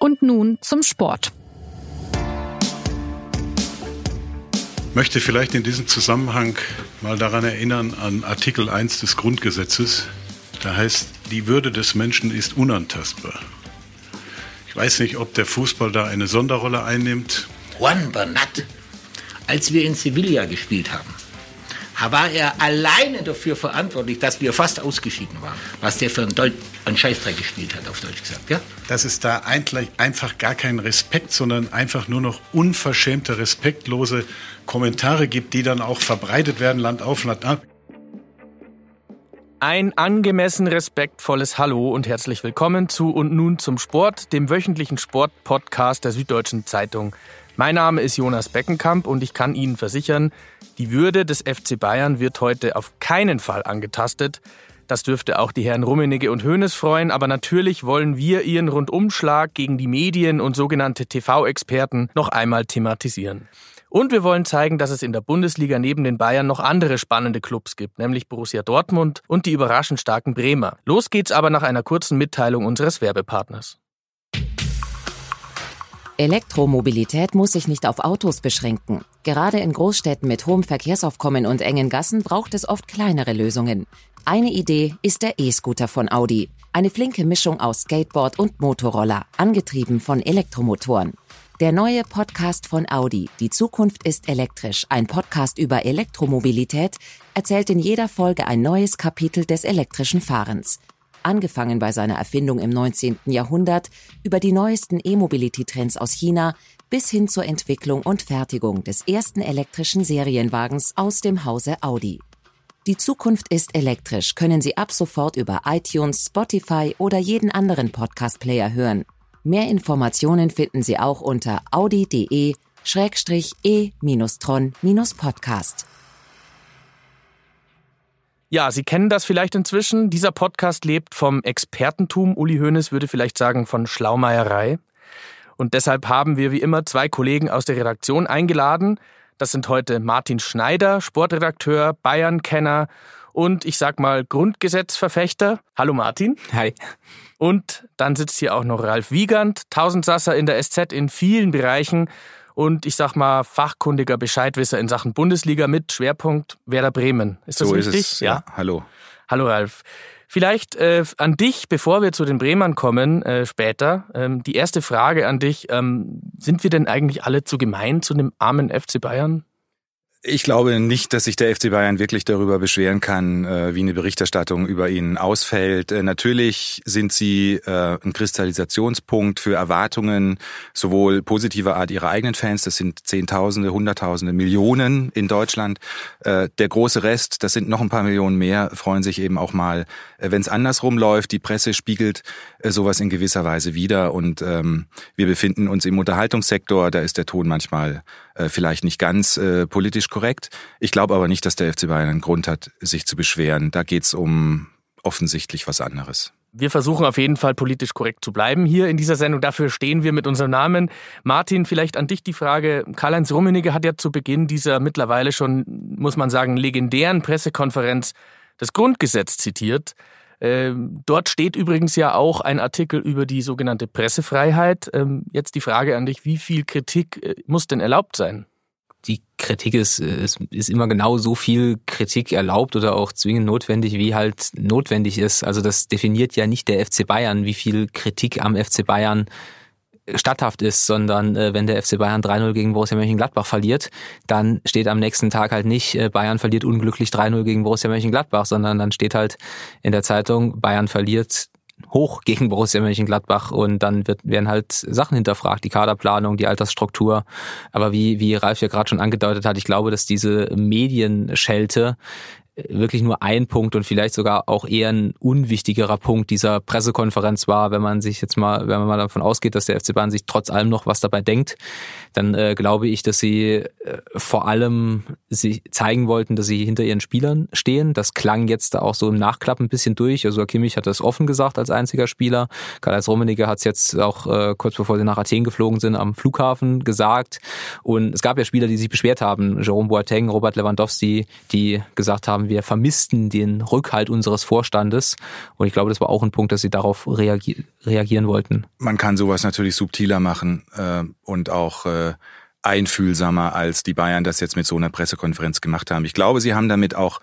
Und nun zum Sport. möchte vielleicht in diesem Zusammenhang mal daran erinnern an Artikel 1 des Grundgesetzes. Da heißt, die Würde des Menschen ist unantastbar. Ich weiß nicht, ob der Fußball da eine Sonderrolle einnimmt. Juan Bernat, als wir in Sevilla gespielt haben, war er alleine dafür verantwortlich, dass wir fast ausgeschieden waren. Was der für einen, Deut einen Scheißdreck gespielt hat, auf Deutsch gesagt. Ja? Dass es da einfach gar keinen Respekt, sondern einfach nur noch unverschämte, respektlose Kommentare gibt, die dann auch verbreitet werden, Land auf, Land ab. Ein angemessen respektvolles Hallo und herzlich willkommen zu und nun zum Sport, dem wöchentlichen Sportpodcast der Süddeutschen Zeitung. Mein Name ist Jonas Beckenkamp und ich kann Ihnen versichern, die Würde des FC Bayern wird heute auf keinen Fall angetastet. Das dürfte auch die Herren Rummenigge und Hoeneß freuen, aber natürlich wollen wir ihren Rundumschlag gegen die Medien und sogenannte TV-Experten noch einmal thematisieren. Und wir wollen zeigen, dass es in der Bundesliga neben den Bayern noch andere spannende Clubs gibt, nämlich Borussia Dortmund und die überraschend starken Bremer. Los geht's aber nach einer kurzen Mitteilung unseres Werbepartners. Elektromobilität muss sich nicht auf Autos beschränken. Gerade in Großstädten mit hohem Verkehrsaufkommen und engen Gassen braucht es oft kleinere Lösungen. Eine Idee ist der E-Scooter von Audi. Eine flinke Mischung aus Skateboard und Motorroller, angetrieben von Elektromotoren. Der neue Podcast von Audi, Die Zukunft ist elektrisch, ein Podcast über Elektromobilität, erzählt in jeder Folge ein neues Kapitel des elektrischen Fahrens angefangen bei seiner Erfindung im 19. Jahrhundert, über die neuesten E-Mobility-Trends aus China bis hin zur Entwicklung und Fertigung des ersten elektrischen Serienwagens aus dem Hause Audi. Die Zukunft ist elektrisch, können Sie ab sofort über iTunes, Spotify oder jeden anderen Podcast-Player hören. Mehr Informationen finden Sie auch unter audi.de-e-tron-podcast. Ja, Sie kennen das vielleicht inzwischen. Dieser Podcast lebt vom Expertentum. Uli Hoeneß würde vielleicht sagen von Schlaumeierei. Und deshalb haben wir wie immer zwei Kollegen aus der Redaktion eingeladen. Das sind heute Martin Schneider, Sportredakteur, Bayern-Kenner und ich sag mal Grundgesetzverfechter. Hallo Martin. Hi. Und dann sitzt hier auch noch Ralf Wiegand, Tausendsasser in der SZ in vielen Bereichen und ich sag mal fachkundiger Bescheidwisser in Sachen Bundesliga mit Schwerpunkt Werder Bremen. Ist das so richtig? Ist es. Ja. ja. Hallo. Hallo Ralf. Vielleicht äh, an dich, bevor wir zu den Bremern kommen äh, später, ähm, die erste Frage an dich. Ähm, sind wir denn eigentlich alle zu gemein zu dem armen FC Bayern? Ich glaube nicht, dass sich der FC Bayern wirklich darüber beschweren kann, äh, wie eine Berichterstattung über ihn ausfällt. Äh, natürlich sind sie äh, ein Kristallisationspunkt für Erwartungen sowohl positiver Art ihrer eigenen Fans, das sind Zehntausende, Hunderttausende, Millionen in Deutschland. Der große Rest, das sind noch ein paar Millionen mehr, freuen sich eben auch mal, wenn es andersrum läuft. Die Presse spiegelt sowas in gewisser Weise wider und ähm, wir befinden uns im Unterhaltungssektor, da ist der Ton manchmal vielleicht nicht ganz politisch korrekt. Ich glaube aber nicht, dass der FC Bayern einen Grund hat, sich zu beschweren. Da geht es um offensichtlich was anderes. Wir versuchen auf jeden Fall politisch korrekt zu bleiben hier in dieser Sendung. Dafür stehen wir mit unserem Namen. Martin, vielleicht an dich die Frage. Karl-Heinz Rummenigge hat ja zu Beginn dieser mittlerweile schon, muss man sagen, legendären Pressekonferenz das Grundgesetz zitiert. Ähm, dort steht übrigens ja auch ein Artikel über die sogenannte Pressefreiheit. Ähm, jetzt die Frage an dich, wie viel Kritik äh, muss denn erlaubt sein? die Kritik ist, ist, ist immer genau so viel Kritik erlaubt oder auch zwingend notwendig, wie halt notwendig ist. Also das definiert ja nicht der FC Bayern, wie viel Kritik am FC Bayern statthaft ist, sondern äh, wenn der FC Bayern 3-0 gegen Borussia Mönchengladbach verliert, dann steht am nächsten Tag halt nicht, äh, Bayern verliert unglücklich 3-0 gegen Borussia Mönchengladbach, sondern dann steht halt in der Zeitung, Bayern verliert hoch gegen Borussia Mönchengladbach und dann wird, werden halt Sachen hinterfragt, die Kaderplanung, die Altersstruktur. Aber wie, wie Ralf ja gerade schon angedeutet hat, ich glaube, dass diese Medienschelte wirklich nur ein Punkt und vielleicht sogar auch eher ein unwichtigerer Punkt dieser Pressekonferenz war, wenn man sich jetzt mal, wenn man mal davon ausgeht, dass der FC Bayern sich trotz allem noch was dabei denkt, dann äh, glaube ich, dass sie äh, vor allem sie zeigen wollten, dass sie hinter ihren Spielern stehen. Das klang jetzt auch so im Nachklapp ein bisschen durch. Also Kimmich hat das offen gesagt als einziger Spieler. Karl-Heinz Rummenigge hat es jetzt auch äh, kurz bevor sie nach Athen geflogen sind am Flughafen gesagt. Und es gab ja Spieler, die sich beschwert haben. Jerome Boateng, Robert Lewandowski, die gesagt haben, wir vermissten den Rückhalt unseres Vorstandes. Und ich glaube, das war auch ein Punkt, dass sie darauf reagi reagieren wollten. Man kann sowas natürlich subtiler machen äh, und auch äh, einfühlsamer, als die Bayern das jetzt mit so einer Pressekonferenz gemacht haben. Ich glaube, sie haben damit auch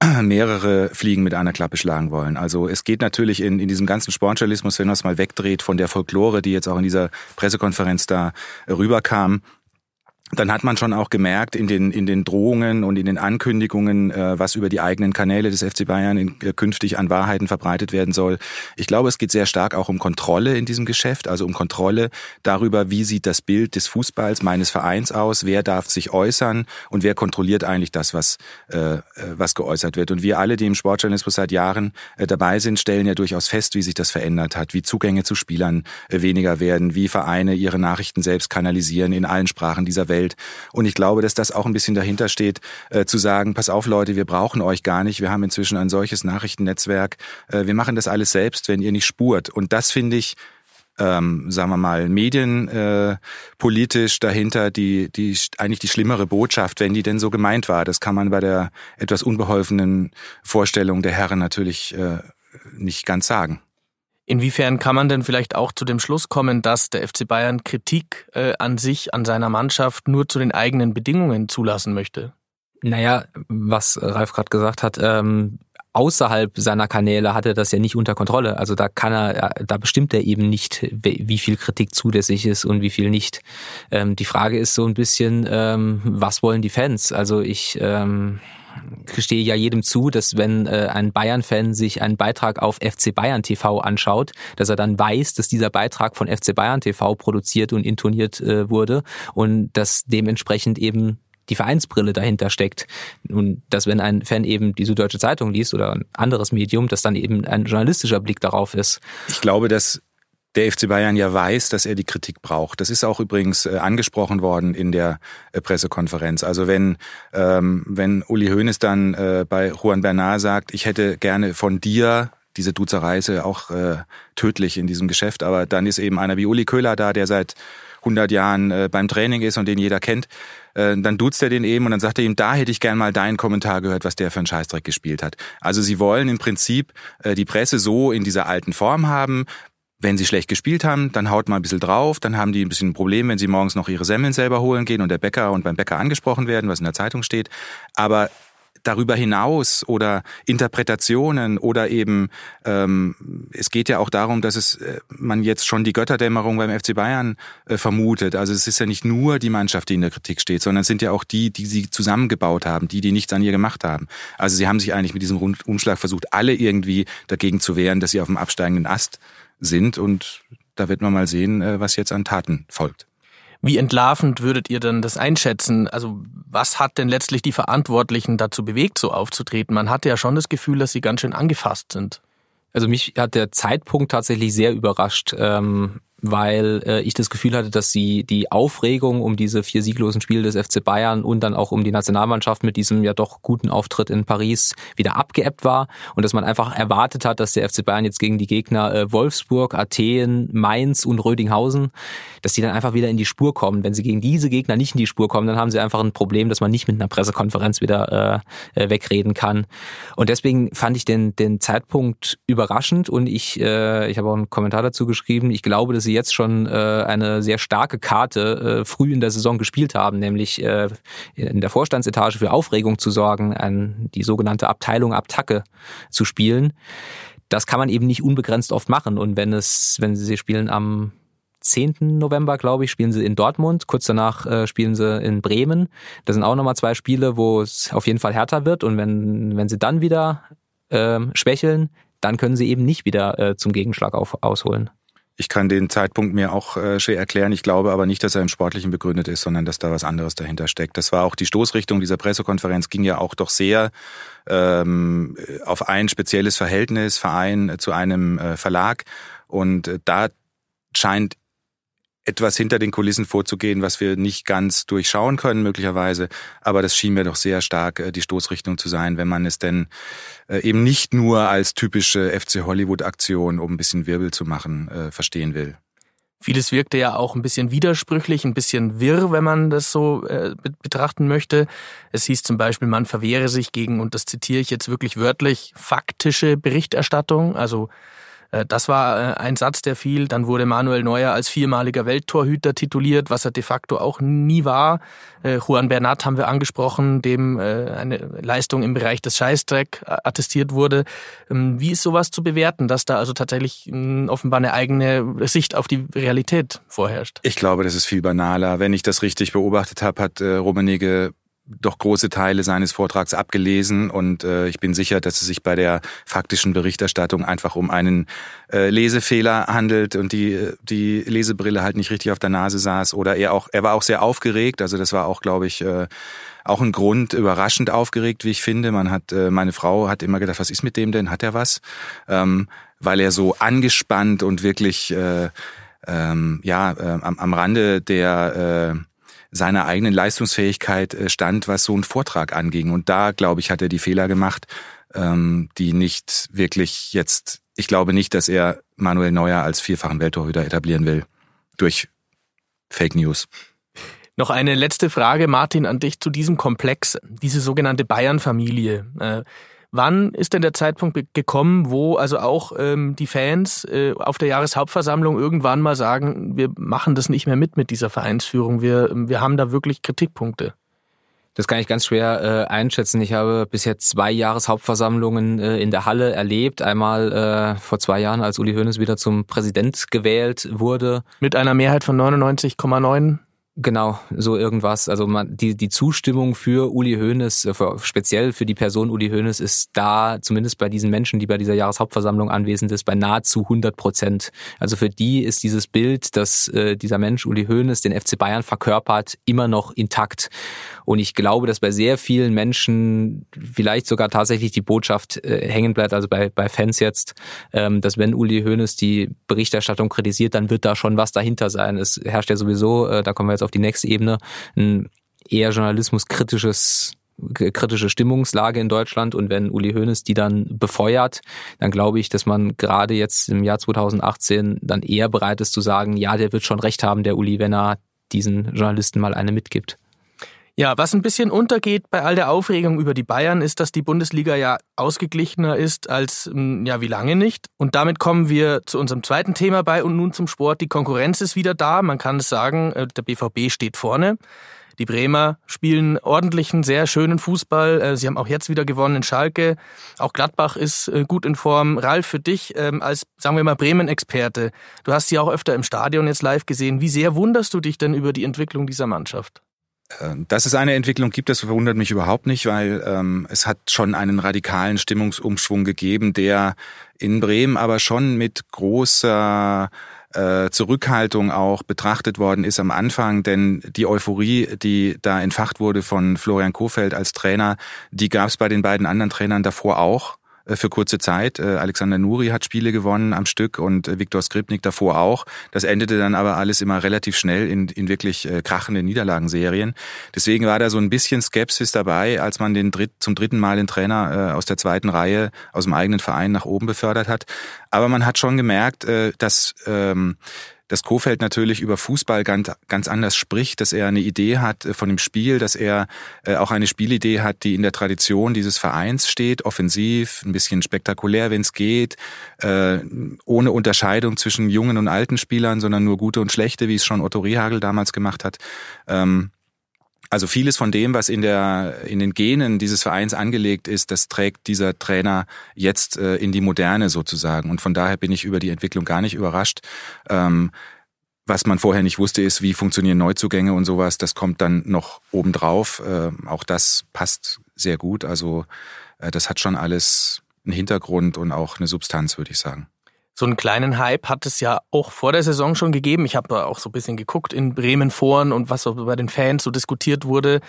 mehrere Fliegen mit einer Klappe schlagen wollen. Also es geht natürlich in, in diesem ganzen Sportjournalismus, wenn man es mal wegdreht von der Folklore, die jetzt auch in dieser Pressekonferenz da rüberkam, dann hat man schon auch gemerkt in den, in den Drohungen und in den Ankündigungen, äh, was über die eigenen Kanäle des FC Bayern in, äh, künftig an Wahrheiten verbreitet werden soll. Ich glaube, es geht sehr stark auch um Kontrolle in diesem Geschäft, also um Kontrolle darüber, wie sieht das Bild des Fußballs meines Vereins aus, wer darf sich äußern und wer kontrolliert eigentlich das, was, äh, äh was geäußert wird. Und wir alle, die im Sportjournalismus seit Jahren äh, dabei sind, stellen ja durchaus fest, wie sich das verändert hat, wie Zugänge zu Spielern äh, weniger werden, wie Vereine ihre Nachrichten selbst kanalisieren in allen Sprachen dieser Welt Welt. Und ich glaube, dass das auch ein bisschen dahinter steht, äh, zu sagen, pass auf Leute, wir brauchen euch gar nicht. Wir haben inzwischen ein solches Nachrichtennetzwerk. Äh, wir machen das alles selbst, wenn ihr nicht spurt. Und das finde ich, ähm, sagen wir mal, medienpolitisch äh, dahinter die, die eigentlich die schlimmere Botschaft, wenn die denn so gemeint war. Das kann man bei der etwas unbeholfenen Vorstellung der Herren natürlich äh, nicht ganz sagen. Inwiefern kann man denn vielleicht auch zu dem Schluss kommen, dass der FC Bayern Kritik äh, an sich, an seiner Mannschaft nur zu den eigenen Bedingungen zulassen möchte? Naja, was Ralf gerade gesagt hat, ähm, außerhalb seiner Kanäle hat er das ja nicht unter Kontrolle. Also da kann er, da bestimmt er eben nicht, wie viel Kritik zulässig ist und wie viel nicht. Ähm, die Frage ist so ein bisschen, ähm, was wollen die Fans? Also ich ähm, gestehe ja jedem zu, dass wenn äh, ein Bayern-Fan sich einen Beitrag auf FC Bayern TV anschaut, dass er dann weiß, dass dieser Beitrag von FC Bayern TV produziert und intoniert äh, wurde und dass dementsprechend eben die Vereinsbrille dahinter steckt. Und dass wenn ein Fan eben die Süddeutsche Zeitung liest oder ein anderes Medium, dass dann eben ein journalistischer Blick darauf ist. Ich glaube, dass der FC Bayern ja weiß, dass er die Kritik braucht. Das ist auch übrigens äh, angesprochen worden in der äh, Pressekonferenz. Also wenn ähm, wenn Uli Hoeneß dann äh, bei Juan Bernard sagt, ich hätte gerne von dir diese Duzerei ist auch äh, tödlich in diesem Geschäft, aber dann ist eben einer wie Uli Köhler da, der seit 100 Jahren äh, beim Training ist und den jeder kennt, äh, dann duzt er den eben und dann sagt er ihm, da hätte ich gern mal deinen Kommentar gehört, was der für einen Scheißdreck gespielt hat. Also sie wollen im Prinzip äh, die Presse so in dieser alten Form haben, wenn sie schlecht gespielt haben, dann haut mal ein bisschen drauf, dann haben die ein bisschen ein Problem, wenn sie morgens noch ihre Semmeln selber holen gehen und der Bäcker und beim Bäcker angesprochen werden, was in der Zeitung steht. Aber darüber hinaus oder Interpretationen oder eben ähm, es geht ja auch darum, dass es äh, man jetzt schon die Götterdämmerung beim FC Bayern äh, vermutet. Also es ist ja nicht nur die Mannschaft, die in der Kritik steht, sondern es sind ja auch die, die sie zusammengebaut haben, die, die nichts an ihr gemacht haben. Also sie haben sich eigentlich mit diesem Umschlag versucht, alle irgendwie dagegen zu wehren, dass sie auf dem absteigenden Ast sind und da wird man mal sehen, äh, was jetzt an Taten folgt. Wie entlarvend würdet ihr denn das einschätzen? Also was hat denn letztlich die Verantwortlichen dazu bewegt, so aufzutreten? Man hatte ja schon das Gefühl, dass sie ganz schön angefasst sind. Also mich hat der Zeitpunkt tatsächlich sehr überrascht. Ähm, weil äh, ich das Gefühl hatte, dass sie die Aufregung um diese vier sieglosen Spiele des FC Bayern und dann auch um die Nationalmannschaft mit diesem ja doch guten Auftritt in Paris wieder abgeebbt war und dass man einfach erwartet hat, dass der FC Bayern jetzt gegen die Gegner äh, Wolfsburg, Athen, Mainz und Rödinghausen, dass die dann einfach wieder in die Spur kommen. Wenn sie gegen diese Gegner nicht in die Spur kommen, dann haben sie einfach ein Problem, dass man nicht mit einer Pressekonferenz wieder äh, äh wegreden kann. Und deswegen fand ich den, den Zeitpunkt überraschend und ich, äh, ich habe auch einen Kommentar dazu geschrieben. Ich glaube, dass sie sie jetzt schon äh, eine sehr starke Karte äh, früh in der Saison gespielt haben, nämlich äh, in der Vorstandsetage für Aufregung zu sorgen, ein, die sogenannte Abteilung Abtacke zu spielen. Das kann man eben nicht unbegrenzt oft machen. Und wenn es, wenn sie spielen am 10. November, glaube ich, spielen sie in Dortmund. Kurz danach äh, spielen sie in Bremen. Das sind auch nochmal zwei Spiele, wo es auf jeden Fall härter wird. Und wenn, wenn sie dann wieder äh, schwächeln, dann können sie eben nicht wieder äh, zum Gegenschlag auf, ausholen. Ich kann den Zeitpunkt mir auch äh, schwer erklären. Ich glaube aber nicht, dass er im Sportlichen begründet ist, sondern dass da was anderes dahinter steckt. Das war auch die Stoßrichtung dieser Pressekonferenz, ging ja auch doch sehr ähm, auf ein spezielles Verhältnis, Verein zu einem äh, Verlag. Und äh, da scheint etwas hinter den Kulissen vorzugehen, was wir nicht ganz durchschauen können möglicherweise. Aber das schien mir doch sehr stark äh, die Stoßrichtung zu sein, wenn man es denn äh, eben nicht nur als typische FC Hollywood-Aktion, um ein bisschen Wirbel zu machen, äh, verstehen will. Vieles wirkte ja auch ein bisschen widersprüchlich, ein bisschen wirr, wenn man das so betrachten möchte. Es hieß zum Beispiel, man verwehre sich gegen, und das zitiere ich jetzt wirklich wörtlich, faktische Berichterstattung. Also das war äh, ein Satz, der fiel. Dann wurde Manuel Neuer als viermaliger Welttorhüter tituliert, was er de facto auch nie war. Äh, Juan Bernat haben wir angesprochen, dem eine Leistung im Bereich des Scheißdreck attestiert wurde. Ähm, wie ist sowas zu bewerten, dass da also tatsächlich offenbar eine eigene Sicht auf die Realität vorherrscht? Ich glaube, das ist viel banaler. Wenn ich das richtig beobachtet habe, hat Rummenigge doch große Teile seines Vortrags abgelesen und äh, ich bin sicher, dass es sich bei der faktischen Berichterstattung einfach um einen äh, Lesefehler handelt und die die Lesebrille halt nicht richtig auf der Nase saß oder er auch er war auch sehr aufgeregt, also das war auch glaube ich äh, auch ein Grund überraschend aufgeregt, wie ich finde. Man hat äh, meine Frau hat immer gedacht, was ist mit dem denn? Hat er was? Ähm, weil er so angespannt und wirklich äh, ähm, ja äh, am, am Rande der äh, seiner eigenen Leistungsfähigkeit äh, stand, was so einen Vortrag anging. Und da, glaube ich, hat er die Fehler gemacht, ähm, die nicht wirklich jetzt, ich glaube nicht, dass er Manuel Neuer als vierfachen Welttorhüter etablieren will durch Fake News. Noch eine letzte Frage, Martin, an dich zu diesem Komplex, diese sogenannte Bayern-Familie. Wann ist denn der Zeitpunkt gekommen, wo also auch ähm, die Fans äh, auf der Jahreshauptversammlung irgendwann mal sagen, wir machen das nicht mehr mit mit dieser Vereinsführung, wir, wir haben da wirklich Kritikpunkte? Das kann ich ganz schwer äh, einschätzen. Ich habe bisher zwei Jahreshauptversammlungen äh, in der Halle erlebt. Einmal äh, vor zwei Jahren, als Uli Hoeneß wieder zum Präsident gewählt wurde. Mit einer Mehrheit von 99,9 Genau, so irgendwas. Also man, die, die Zustimmung für Uli Hoeneß, äh, für, speziell für die Person Uli Hoeneß, ist da, zumindest bei diesen Menschen, die bei dieser Jahreshauptversammlung anwesend ist, bei nahezu 100 Prozent. Also für die ist dieses Bild, dass äh, dieser Mensch Uli Hoeneß den FC Bayern verkörpert, immer noch intakt. Und ich glaube, dass bei sehr vielen Menschen vielleicht sogar tatsächlich die Botschaft äh, hängen bleibt, also bei, bei Fans jetzt, ähm, dass wenn Uli Hoeneß die Berichterstattung kritisiert, dann wird da schon was dahinter sein. Es herrscht ja sowieso, äh, da kommen wir jetzt auf die nächste Ebene, ein eher journalismuskritisches kritische Stimmungslage in Deutschland und wenn Uli Hoeneß die dann befeuert, dann glaube ich, dass man gerade jetzt im Jahr 2018 dann eher bereit ist zu sagen, ja, der wird schon recht haben, der Uli, wenn er diesen Journalisten mal eine mitgibt. Ja, was ein bisschen untergeht bei all der Aufregung über die Bayern, ist, dass die Bundesliga ja ausgeglichener ist als hm, ja wie lange nicht. Und damit kommen wir zu unserem zweiten Thema bei und nun zum Sport. Die Konkurrenz ist wieder da. Man kann es sagen, äh, der BVB steht vorne. Die Bremer spielen ordentlichen, sehr schönen Fußball. Äh, sie haben auch jetzt wieder gewonnen in Schalke. Auch Gladbach ist äh, gut in Form. Ralf, für dich ähm, als, sagen wir mal, Bremen-Experte, du hast sie auch öfter im Stadion jetzt live gesehen. Wie sehr wunderst du dich denn über die Entwicklung dieser Mannschaft? Äh, dass es eine Entwicklung gibt, das verwundert mich überhaupt nicht, weil ähm, es hat schon einen radikalen Stimmungsumschwung gegeben, der in Bremen aber schon mit großer äh, Zurückhaltung auch betrachtet worden ist am Anfang, denn die Euphorie, die da entfacht wurde von Florian Kofeld als Trainer, die gab es bei den beiden anderen Trainern davor auch. Äh, für kurze Zeit. Äh, Alexander Nuri hat Spiele gewonnen am Stück und äh, Viktor Skripnik davor auch. Das endete dann aber alles immer relativ schnell in, in wirklich krachende Niederlagenserien. Deswegen war da so ein bisschen Skepsis dabei, als man den dritt, zum dritten Mal den Trainer aus der zweiten Reihe aus dem eigenen Verein nach oben befördert hat. Aber man hat schon gemerkt, dass ähm, dass Kofeld natürlich über Fußball ganz, ganz anders spricht, dass er eine Idee hat äh, von dem Spiel, dass er äh, auch eine Spielidee hat, die in der Tradition dieses Vereins steht, offensiv, ein bisschen spektakulär, wenn es geht, äh, ohne Unterscheidung zwischen jungen und alten Spielern, sondern nur gute und schlechte, wie es schon Otto Rehagel damals gemacht hat. Ähm, also vieles von dem, was in der in den Genen dieses Vereins angelegt ist, das trägt dieser Trainer jetzt äh, in die Moderne sozusagen. Und von daher bin ich über die Entwicklung gar nicht überrascht. Ähm, was man vorher nicht wusste, ist, wie funktionieren Neuzugänge und sowas. Das kommt dann noch obendrauf. Äh, auch das passt sehr gut. Also äh, das hat schon alles einen Hintergrund und auch eine Substanz, würde ich sagen. So einen kleinen Hype hat es ja auch vor der Saison schon gegeben. Ich habe da auch so ein bisschen geguckt in Bremen Foren und was so bei den Fans so diskutiert wurde.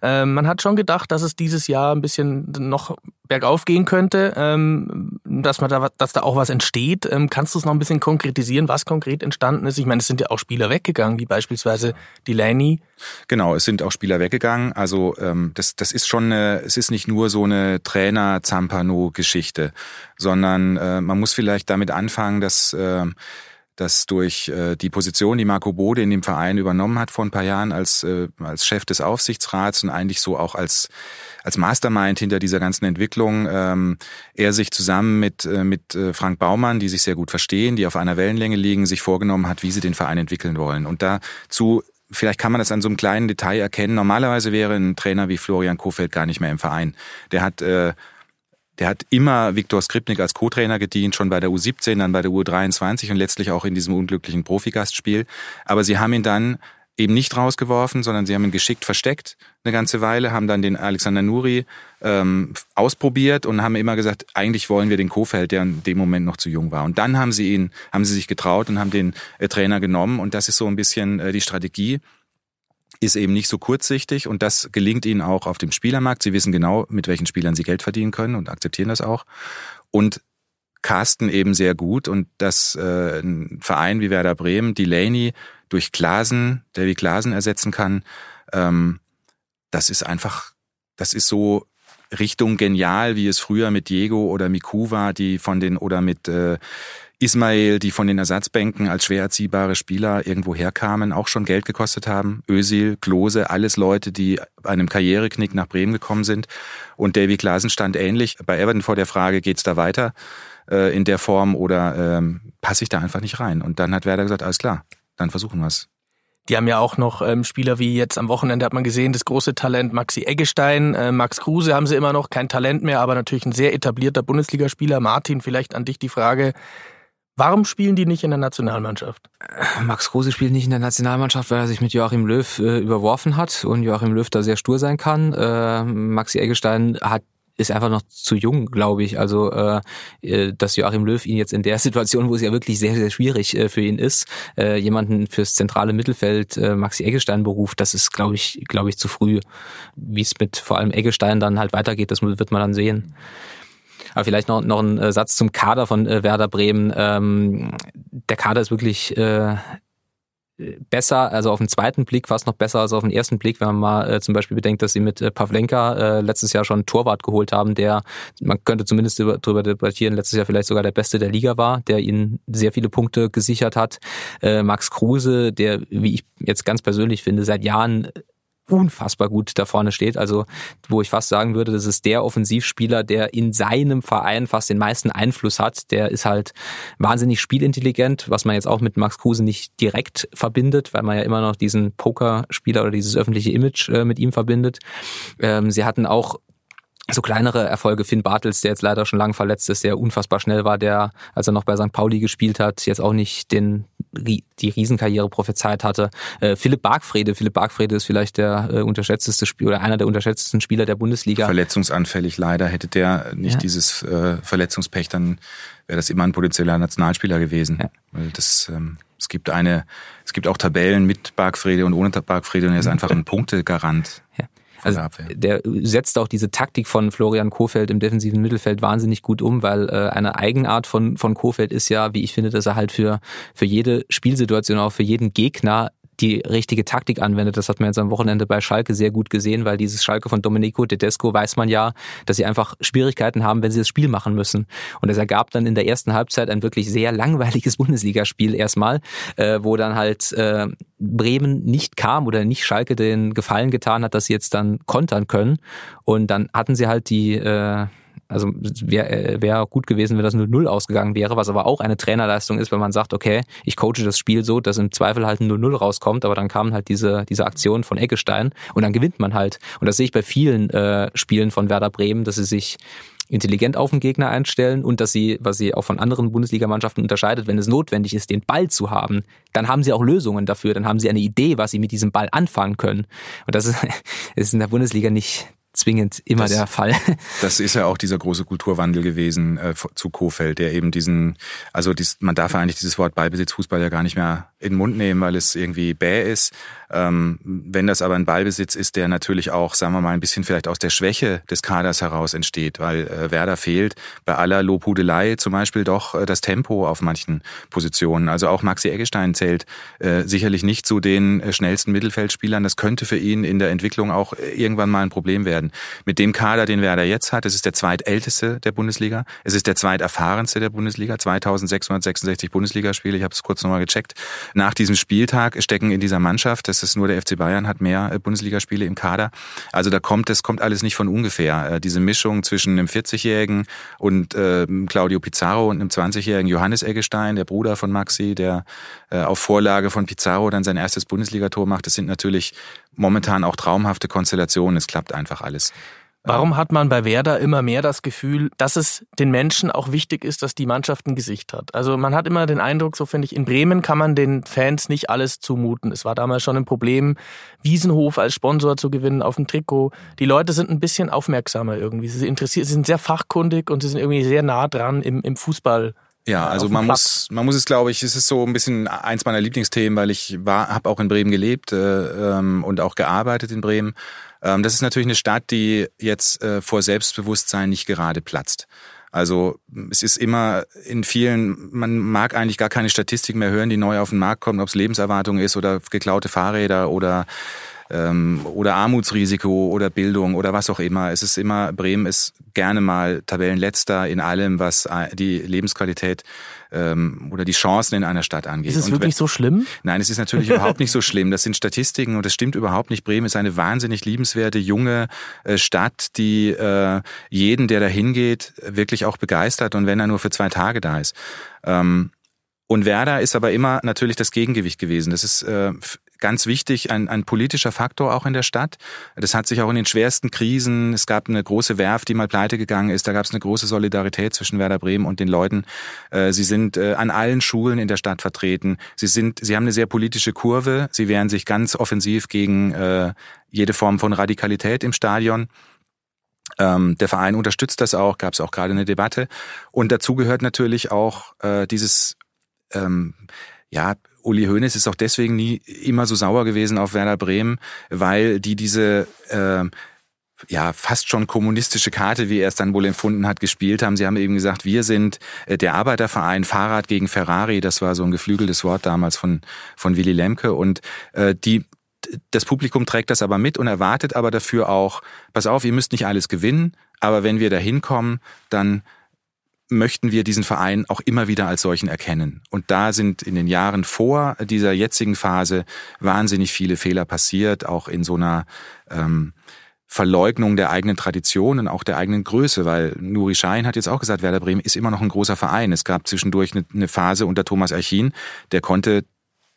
Ähm, man hat schon gedacht, dass es dieses Jahr ein bisschen noch bergauf gehen könnte, ähm, dass man da, dass da auch was entsteht. Ähm, kannst du es noch ein bisschen konkretisieren, was konkret entstanden ist? Ich meine, es sind ja auch Spieler weggegangen, wie beispielsweise Delaney. Genau, es sind auch Spieler weggegangen. Also ähm, das, das ist schon, eine, es ist nicht nur so eine Trainer-Zampano-Geschichte, sondern äh, man muss vielleicht damit anfangen, dass äh, dass durch äh, die Position, die Marco Bode in dem Verein übernommen hat vor ein paar Jahren als, äh, als Chef des Aufsichtsrats und eigentlich so auch als, als Mastermind hinter dieser ganzen Entwicklung, ähm, er sich zusammen mit, äh, mit äh, Frank Baumann, die sich sehr gut verstehen, die auf einer Wellenlänge liegen, sich vorgenommen hat, wie sie den Verein entwickeln wollen. Und dazu vielleicht kann man das an so einem kleinen Detail erkennen. Normalerweise wäre ein Trainer wie Florian Kofeld gar nicht mehr im Verein. Der hat äh, der hat immer Viktor Skripnik als Co-Trainer gedient, schon bei der U17, dann bei der U23 und letztlich auch in diesem unglücklichen Profigastspiel. Aber sie haben ihn dann eben nicht rausgeworfen, sondern sie haben ihn geschickt versteckt eine ganze Weile, haben dann den Alexander Nuri ähm, ausprobiert und haben immer gesagt, eigentlich wollen wir den Kofeld, der in dem Moment noch zu jung war. Und dann haben sie ihn, haben sie sich getraut und haben den äh, Trainer genommen. Und das ist so ein bisschen äh, die Strategie ist eben nicht so kurzsichtig und das gelingt ihnen auch auf dem Spielermarkt. Sie wissen genau, mit welchen Spielern sie Geld verdienen können und akzeptieren das auch. Und casten eben sehr gut und dass äh, ein Verein wie Werder Bremen Delaney durch Klasen, der wie Klasen ersetzen kann, ähm, das ist einfach, das ist so Richtung genial, wie es früher mit Diego oder Miku war, die von den oder mit äh, Ismail, die von den Ersatzbänken als schwer erziehbare Spieler irgendwo herkamen, auch schon Geld gekostet haben. Ösil, Klose, alles Leute, die einem Karriereknick nach Bremen gekommen sind. Und Davy Klaasen stand ähnlich bei Everton vor der Frage, geht's da weiter äh, in der Form oder ähm, passe ich da einfach nicht rein? Und dann hat Werder gesagt, alles klar, dann versuchen wir's. Die haben ja auch noch ähm, Spieler wie jetzt am Wochenende hat man gesehen, das große Talent Maxi Eggestein, äh, Max Kruse haben sie immer noch, kein Talent mehr, aber natürlich ein sehr etablierter Bundesligaspieler. Martin, vielleicht an dich die Frage, Warum spielen die nicht in der Nationalmannschaft? Max Kruse spielt nicht in der Nationalmannschaft, weil er sich mit Joachim Löw äh, überworfen hat und Joachim Löw da sehr stur sein kann. Äh, Maxi Eggestein hat ist einfach noch zu jung, glaube ich. Also äh, äh, dass Joachim Löw ihn jetzt in der Situation, wo es ja wirklich sehr, sehr schwierig äh, für ihn ist, äh, jemanden fürs zentrale Mittelfeld äh, Maxi Eggestein beruft, das ist, glaube ich, glaube ich, zu früh. Wie es mit vor allem Eggestein dann halt weitergeht, das wird man dann sehen. Aber vielleicht noch, noch ein äh, Satz zum Kader von äh, Werder Bremen. Ähm, der Kader ist wirklich äh, besser, also auf den zweiten Blick fast noch besser als auf den ersten Blick, wenn man mal äh, zum Beispiel bedenkt, dass sie mit äh, Pavlenka äh, letztes Jahr schon einen Torwart geholt haben, der, man könnte zumindest darüber debattieren, letztes Jahr vielleicht sogar der Beste der Liga war, der ihnen sehr viele Punkte gesichert hat. Äh, Max Kruse, der, wie ich jetzt ganz persönlich finde, seit Jahren unfassbar gut da vorne steht. Also, wo ich fast sagen würde, das ist der Offensivspieler, der in seinem Verein fast den meisten Einfluss hat. Der ist halt wahnsinnig spielintelligent, was man jetzt auch mit Max Kruse nicht direkt verbindet, weil man ja immer noch diesen Pokerspieler oder dieses öffentliche Image äh, mit ihm verbindet. Ähm, sie hatten auch so kleinere Erfolge. Finn Bartels, der jetzt leider schon lang verletzt ist, der unfassbar schnell war, der, als er noch bei St. Pauli gespielt hat, jetzt auch nicht den die Riesenkarriere prophezeit hatte. Äh, Philipp Bargfrede, Philipp Bargfrede ist vielleicht der äh, unterschätzteste Spieler oder einer der unterschätztesten Spieler der Bundesliga. Verletzungsanfällig leider. Hätte der nicht ja. dieses äh, Verletzungspech, dann wäre das immer ein potenzieller Nationalspieler gewesen. Ja. Weil das, ähm, es gibt eine, es gibt auch Tabellen mit Bargfrede und ohne Bargfrede und er ist mhm. einfach ein Punktegarant. Ja. Also der setzt auch diese Taktik von Florian Kofeld im defensiven Mittelfeld wahnsinnig gut um, weil äh, eine Eigenart von, von Kofeld ist ja, wie ich finde, dass er halt für, für jede Spielsituation, auch für jeden Gegner die richtige Taktik anwendet. Das hat man jetzt am Wochenende bei Schalke sehr gut gesehen, weil dieses Schalke von Domenico Tedesco weiß man ja, dass sie einfach Schwierigkeiten haben, wenn sie das Spiel machen müssen. Und es ergab dann in der ersten Halbzeit ein wirklich sehr langweiliges Bundesligaspiel erstmal, äh, wo dann halt äh, Bremen nicht kam oder nicht Schalke den Gefallen getan hat, dass sie jetzt dann kontern können. Und dann hatten sie halt die äh, also wäre äh, wär gut gewesen, wenn das 0-0 ausgegangen wäre, was aber auch eine Trainerleistung ist, wenn man sagt, okay, ich coache das Spiel so, dass im Zweifel halt ein 0-0 rauskommt, aber dann kamen halt diese, diese Aktion von Eggestein und dann gewinnt man halt. Und das sehe ich bei vielen äh, Spielen von Werder Bremen, dass sie sich intelligent auf den Gegner einstellen und dass sie, was sie auch von anderen Bundesligamannschaften unterscheidet, wenn es notwendig ist, den Ball zu haben, dann haben sie auch Lösungen dafür, dann haben sie eine Idee, was sie mit diesem Ball anfangen können. Und das ist, ist in der Bundesliga nicht, zwingend immer das, der Fall. Das ist ja auch dieser große Kulturwandel gewesen äh, zu Kofeld, der eben diesen, also dies, man darf eigentlich dieses Wort Ballbesitz Fußball ja gar nicht mehr in den Mund nehmen, weil es irgendwie bäh ist. Ähm, wenn das aber ein Ballbesitz ist, der natürlich auch, sagen wir mal, ein bisschen vielleicht aus der Schwäche des Kaders heraus entsteht, weil äh, Werder fehlt bei aller Lobhudelei zum Beispiel doch äh, das Tempo auf manchen Positionen. Also auch Maxi Eggestein zählt äh, sicherlich nicht zu den äh, schnellsten Mittelfeldspielern. Das könnte für ihn in der Entwicklung auch äh, irgendwann mal ein Problem werden. Mit dem Kader, den Werder jetzt hat, es ist der zweitälteste der Bundesliga, es ist der zweiterfahrenste der Bundesliga, 2666 Bundesligaspiele, ich habe es kurz nochmal gecheckt. Nach diesem Spieltag stecken in dieser Mannschaft, das ist nur der FC Bayern, hat mehr äh, Bundesligaspiele im Kader. Also da kommt, das kommt alles nicht von ungefähr. Äh, diese Mischung zwischen einem 40-Jährigen und äh, Claudio Pizarro und einem 20-jährigen Johannes Eggestein, der Bruder von Maxi, der äh, auf Vorlage von Pizarro dann sein erstes Bundesligator macht. Das sind natürlich momentan auch traumhafte Konstellationen. Es klappt einfach alles. Warum hat man bei Werder immer mehr das Gefühl, dass es den Menschen auch wichtig ist, dass die Mannschaft ein Gesicht hat? Also man hat immer den Eindruck, so finde ich, in Bremen kann man den Fans nicht alles zumuten. Es war damals schon ein Problem, Wiesenhof als Sponsor zu gewinnen auf dem Trikot. Die Leute sind ein bisschen aufmerksamer irgendwie. Sie, interessiert, sie sind sehr fachkundig und sie sind irgendwie sehr nah dran im, im Fußball. Ja, also man muss, man muss es, glaube ich, es ist so ein bisschen eins meiner Lieblingsthemen, weil ich war, habe auch in Bremen gelebt äh, ähm, und auch gearbeitet in Bremen. Ähm, das ist natürlich eine Stadt, die jetzt äh, vor Selbstbewusstsein nicht gerade platzt. Also es ist immer in vielen, man mag eigentlich gar keine Statistik mehr hören, die neu auf den Markt kommen, ob es Lebenserwartung ist oder geklaute Fahrräder oder ähm, oder Armutsrisiko oder Bildung oder was auch immer. Es ist immer, Bremen ist gerne mal Tabellenletzter in allem, was äh, die Lebensqualität ähm, oder die Chancen in einer Stadt angeht. Ist es wirklich wenn, so schlimm? Nein, es ist natürlich überhaupt nicht so schlimm. Das sind Statistiken und das stimmt überhaupt nicht. Bremen ist eine wahnsinnig liebenswerte, junge äh, Stadt, die äh, jeden, der da hingeht, wirklich auch begeistert und wenn er nur für zwei Tage da ist. Ähm, und Werder ist aber immer natürlich das Gegengewicht gewesen. Das ist äh, ganz wichtig, ein, ein politischer Faktor auch in der Stadt. Das hat sich auch in den schwersten Krisen, es gab eine große Werft, die mal pleite gegangen ist, da gab es eine große Solidarität zwischen Werder Bremen und den Leuten. Äh, sie sind äh, an allen Schulen in der Stadt vertreten. Sie sind, sie haben eine sehr politische Kurve. Sie wehren sich ganz offensiv gegen äh, jede Form von Radikalität im Stadion. Ähm, der Verein unterstützt das auch, gab es auch gerade eine Debatte. Und dazu gehört natürlich auch äh, dieses ähm, ja, Uli Hoeneß ist auch deswegen nie immer so sauer gewesen auf Werder Bremen, weil die diese äh, ja fast schon kommunistische Karte, wie er es dann wohl empfunden hat, gespielt haben. Sie haben eben gesagt, wir sind äh, der Arbeiterverein Fahrrad gegen Ferrari. Das war so ein geflügeltes Wort damals von von Willy Lemke und äh, die das Publikum trägt das aber mit und erwartet aber dafür auch, pass auf, ihr müsst nicht alles gewinnen, aber wenn wir da hinkommen, dann möchten wir diesen Verein auch immer wieder als solchen erkennen. Und da sind in den Jahren vor dieser jetzigen Phase wahnsinnig viele Fehler passiert, auch in so einer ähm, Verleugnung der eigenen Tradition und auch der eigenen Größe, weil Nuri Schein hat jetzt auch gesagt, Werder Bremen ist immer noch ein großer Verein. Es gab zwischendurch eine Phase unter Thomas Archin, der konnte,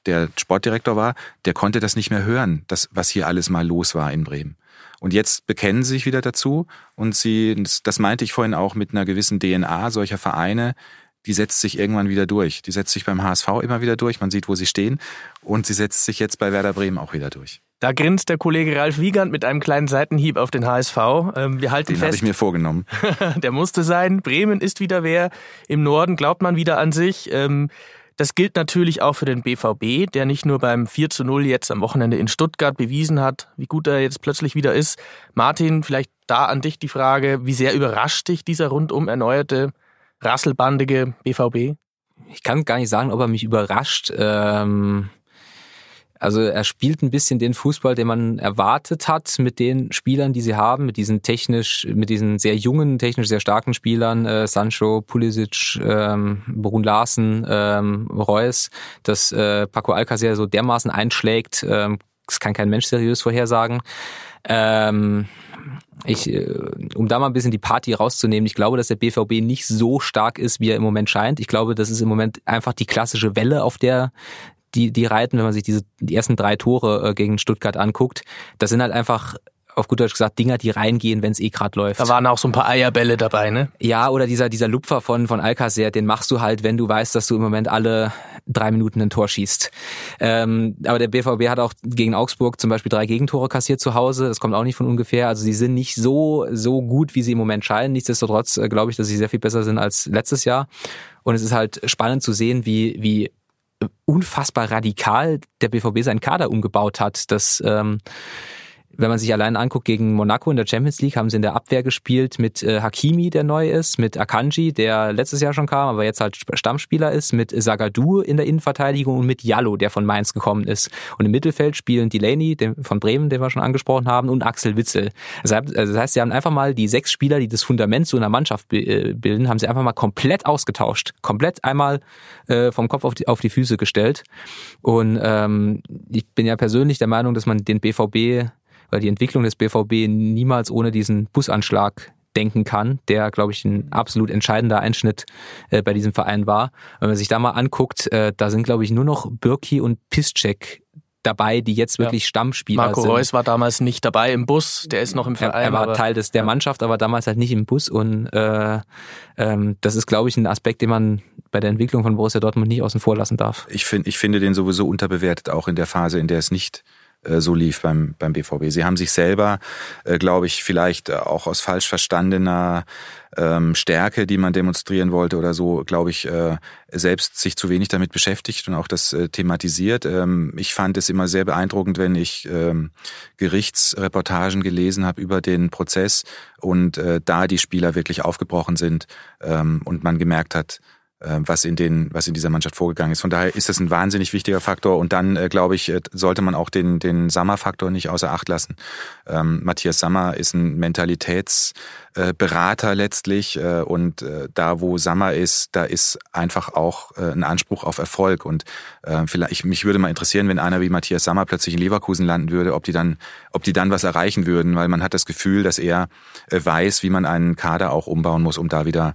der Sportdirektor war, der konnte das nicht mehr hören, das, was hier alles mal los war in Bremen. Und jetzt bekennen sie sich wieder dazu und sie, das meinte ich vorhin auch mit einer gewissen DNA solcher Vereine, die setzt sich irgendwann wieder durch. Die setzt sich beim HSV immer wieder durch, man sieht, wo sie stehen und sie setzt sich jetzt bei Werder Bremen auch wieder durch. Da grinst der Kollege Ralf Wiegand mit einem kleinen Seitenhieb auf den HSV. Ähm, wir halten den fest. habe ich mir vorgenommen. der musste sein. Bremen ist wieder wer. Im Norden glaubt man wieder an sich. Das gilt natürlich auch für den BVB, der nicht nur beim 4 zu 0 jetzt am Wochenende in Stuttgart bewiesen hat, wie gut er jetzt plötzlich wieder ist. Martin, vielleicht da an dich die Frage, wie sehr überrascht dich dieser rundum erneuerte, rasselbandige BVB? Ich kann gar nicht sagen, ob er mich überrascht. Ähm also er spielt ein bisschen den Fußball, den man erwartet hat mit den Spielern, die sie haben, mit diesen technisch, mit diesen sehr jungen, technisch sehr starken Spielern, äh, Sancho, Pulisic, ähm, Brun Larsen, ähm, Reus, dass äh, Paco Alcacer so dermaßen einschlägt, ähm, das kann kein Mensch seriös vorhersagen. Ähm, ich, äh, um da mal ein bisschen die Party rauszunehmen, ich glaube, dass der BVB nicht so stark ist, wie er im Moment scheint. Ich glaube, das ist im Moment einfach die klassische Welle, auf der die, die reiten, wenn man sich diese die ersten drei Tore äh, gegen Stuttgart anguckt. Das sind halt einfach auf gut Deutsch gesagt, Dinger, die reingehen, wenn es eh gerade läuft. Da waren auch so ein paar Eierbälle dabei, ne? Ja, oder dieser, dieser Lupfer von, von Alcacer, den machst du halt, wenn du weißt, dass du im Moment alle drei Minuten ein Tor schießt. Ähm, aber der BVB hat auch gegen Augsburg zum Beispiel drei Gegentore kassiert zu Hause. Das kommt auch nicht von ungefähr. Also sie sind nicht so, so gut, wie sie im Moment scheinen. Nichtsdestotrotz äh, glaube ich, dass sie sehr viel besser sind als letztes Jahr. Und es ist halt spannend zu sehen, wie, wie unfassbar radikal der BVB seinen Kader umgebaut hat. Das ähm, wenn man sich allein anguckt, gegen Monaco in der Champions League haben sie in der Abwehr gespielt mit äh, Hakimi, der neu ist, mit Akanji, der letztes Jahr schon kam, aber jetzt halt Stammspieler ist, mit Zagadou in der Innenverteidigung und mit Jallo, der von Mainz gekommen ist. Und im Mittelfeld spielen Delaney den, von Bremen, den wir schon angesprochen haben, und Axel Witzel. Das heißt, sie haben einfach mal die sechs Spieler, die das Fundament zu einer Mannschaft äh, bilden, haben sie einfach mal komplett ausgetauscht. Komplett einmal äh, vom Kopf auf die, auf die Füße gestellt. Und ähm, ich bin ja persönlich der Meinung, dass man den BVB weil die Entwicklung des BVB niemals ohne diesen Busanschlag denken kann, der, glaube ich, ein absolut entscheidender Einschnitt äh, bei diesem Verein war. Wenn man sich da mal anguckt, äh, da sind, glaube ich, nur noch Birki und Piszczek dabei, die jetzt wirklich ja. Stammspieler Marco sind. Marco Reus war damals nicht dabei im Bus, der ist noch im Verein. Er, er war Teil des, der ja. Mannschaft, aber damals halt nicht im Bus und äh, ähm, das ist, glaube ich, ein Aspekt, den man bei der Entwicklung von Borussia Dortmund nicht außen vor lassen darf. Ich, finde, ich finde den sowieso unterbewertet, auch in der Phase, in der es nicht äh, so lief beim, beim BVB. Sie haben sich selber, äh, glaube ich, vielleicht auch aus falsch verstandener ähm, Stärke, die man demonstrieren wollte oder so, glaube ich, äh, selbst sich zu wenig damit beschäftigt und auch das äh, thematisiert. Ähm, ich fand es immer sehr beeindruckend, wenn ich ähm, Gerichtsreportagen gelesen habe über den Prozess und äh, da die Spieler wirklich aufgebrochen sind ähm, und man gemerkt hat, äh, was in den, was in dieser Mannschaft vorgegangen ist. Von daher ist das ein wahnsinnig wichtiger Faktor. Und dann, äh, glaube ich, äh, sollte man auch den, den Sammer-Faktor nicht außer Acht lassen. Ähm, Matthias Sammer ist ein Mentalitätsberater letztlich. Äh, und äh, da, wo Sammer ist, da ist einfach auch äh, ein Anspruch auf Erfolg. Und äh, vielleicht, mich würde mal interessieren, wenn einer wie Matthias Sammer plötzlich in Leverkusen landen würde, ob die dann, ob die dann was erreichen würden, weil man hat das Gefühl, dass er äh, weiß, wie man einen Kader auch umbauen muss, um da wieder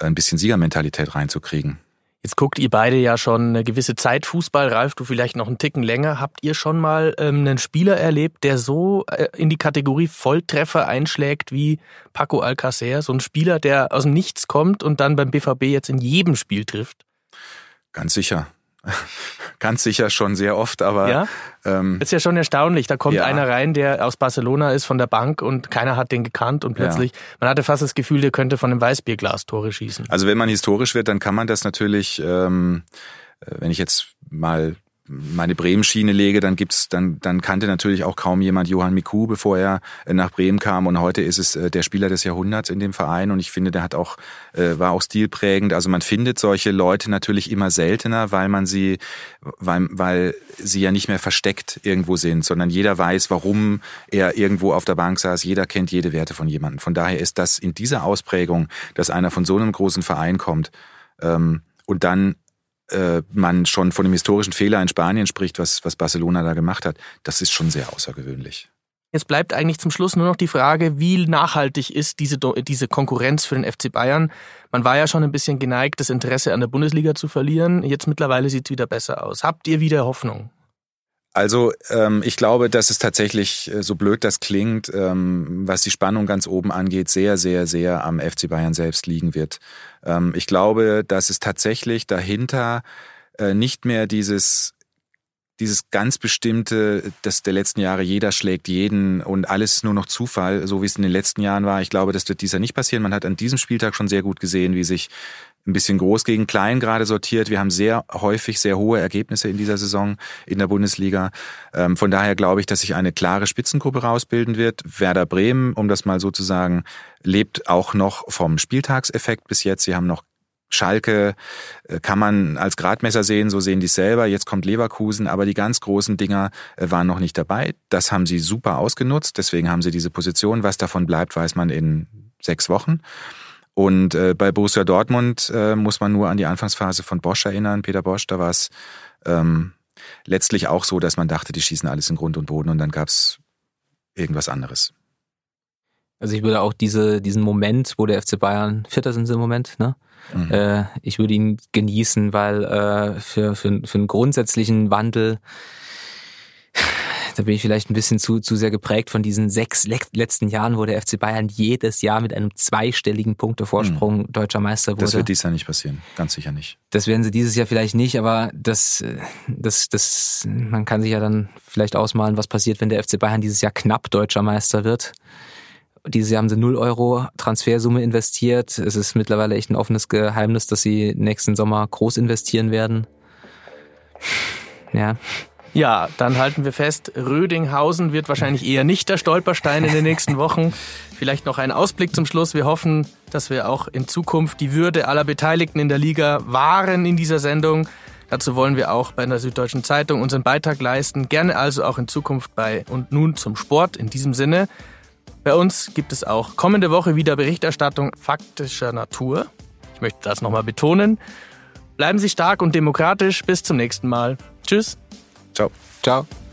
ein bisschen Siegermentalität reinzukriegen. Jetzt guckt ihr beide ja schon eine gewisse Zeit Fußball. Ralf, du vielleicht noch einen Ticken länger. Habt ihr schon mal ähm, einen Spieler erlebt, der so äh, in die Kategorie Volltreffer einschlägt wie Paco Alcacer? So ein Spieler, der aus dem Nichts kommt und dann beim BVB jetzt in jedem Spiel trifft? Ganz sicher. Ganz sicher schon sehr oft, aber ja? ähm, ist ja schon erstaunlich. Da kommt ja. einer rein, der aus Barcelona ist von der Bank und keiner hat den gekannt und plötzlich, ja. man hatte fast das Gefühl, der könnte von einem Weißbierglas Tore schießen. Also wenn man historisch wird, dann kann man das natürlich, ähm, äh, wenn ich jetzt mal meine Bremen-Schiene lege, dann gibt's, dann, dann kannte natürlich auch kaum jemand Johann Miku, bevor er äh, nach Bremen kam. Und heute ist es äh, der Spieler des Jahrhunderts in dem Verein. Und ich finde, der hat auch, äh, war auch stilprägend. Also man findet solche Leute natürlich immer seltener, weil man sie, weil, weil sie ja nicht mehr versteckt irgendwo sind, sondern jeder weiß, warum er irgendwo auf der Bank saß. Jeder kennt jede Werte von jemandem. Von daher ist das in dieser Ausprägung, dass einer von so einem großen Verein kommt, ähm, und dann äh, man schon von dem historischen Fehler in Spanien spricht, was, was Barcelona da gemacht hat, das ist schon sehr außergewöhnlich. Jetzt bleibt eigentlich zum Schluss nur noch die Frage, wie nachhaltig ist diese, diese Konkurrenz für den FC Bayern? Man war ja schon ein bisschen geneigt, das Interesse an der Bundesliga zu verlieren. Jetzt mittlerweile sieht es wieder besser aus. Habt ihr wieder Hoffnung? Also ähm, ich glaube, dass es tatsächlich, äh, so blöd das klingt, ähm, was die Spannung ganz oben angeht, sehr, sehr, sehr am FC Bayern selbst liegen wird. Ähm, ich glaube, dass es tatsächlich dahinter äh, nicht mehr dieses dieses ganz bestimmte, das der letzten Jahre jeder schlägt jeden und alles nur noch Zufall, so wie es in den letzten Jahren war. Ich glaube, das wird dieser nicht passieren. Man hat an diesem Spieltag schon sehr gut gesehen, wie sich ein bisschen groß gegen klein gerade sortiert. Wir haben sehr häufig sehr hohe Ergebnisse in dieser Saison in der Bundesliga. Ähm, von daher glaube ich, dass sich eine klare Spitzengruppe rausbilden wird. Werder Bremen, um das mal so zu sagen, lebt auch noch vom Spieltagseffekt bis jetzt. Sie haben noch Schalke äh, kann man als Gradmesser sehen, so sehen die selber. Jetzt kommt Leverkusen, aber die ganz großen Dinger äh, waren noch nicht dabei. Das haben sie super ausgenutzt, deswegen haben sie diese Position. Was davon bleibt, weiß man in sechs Wochen. Und äh, bei Borussia Dortmund äh, muss man nur an die Anfangsphase von Bosch erinnern. Peter Bosch, da war es ähm, letztlich auch so, dass man dachte, die schießen alles in Grund und Boden und dann gab's irgendwas anderes. Also ich würde auch diese, diesen Moment, wo der FC Bayern, Vierter sind sie im Moment, ne? Mhm. Äh, ich würde ihn genießen, weil äh, für, für, für einen grundsätzlichen Wandel da bin ich vielleicht ein bisschen zu, zu sehr geprägt von diesen sechs letzten Jahren, wo der FC Bayern jedes Jahr mit einem zweistelligen Punktevorsprung mhm. deutscher Meister wurde. Das wird dieses Jahr nicht passieren, ganz sicher nicht. Das werden sie dieses Jahr vielleicht nicht, aber das, das, das, man kann sich ja dann vielleicht ausmalen, was passiert, wenn der FC Bayern dieses Jahr knapp deutscher Meister wird. Dieses Jahr haben sie 0 Euro Transfersumme investiert. Es ist mittlerweile echt ein offenes Geheimnis, dass sie nächsten Sommer groß investieren werden. Ja, Ja, dann halten wir fest, Rödinghausen wird wahrscheinlich eher nicht der Stolperstein in den nächsten Wochen. Vielleicht noch ein Ausblick zum Schluss. Wir hoffen, dass wir auch in Zukunft die Würde aller Beteiligten in der Liga wahren in dieser Sendung. Dazu wollen wir auch bei der Süddeutschen Zeitung unseren Beitrag leisten. Gerne also auch in Zukunft bei Und nun zum Sport. In diesem Sinne, bei uns gibt es auch kommende Woche wieder Berichterstattung faktischer Natur. Ich möchte das nochmal betonen. Bleiben Sie stark und demokratisch. Bis zum nächsten Mal. Tschüss. Ciao. Ciao.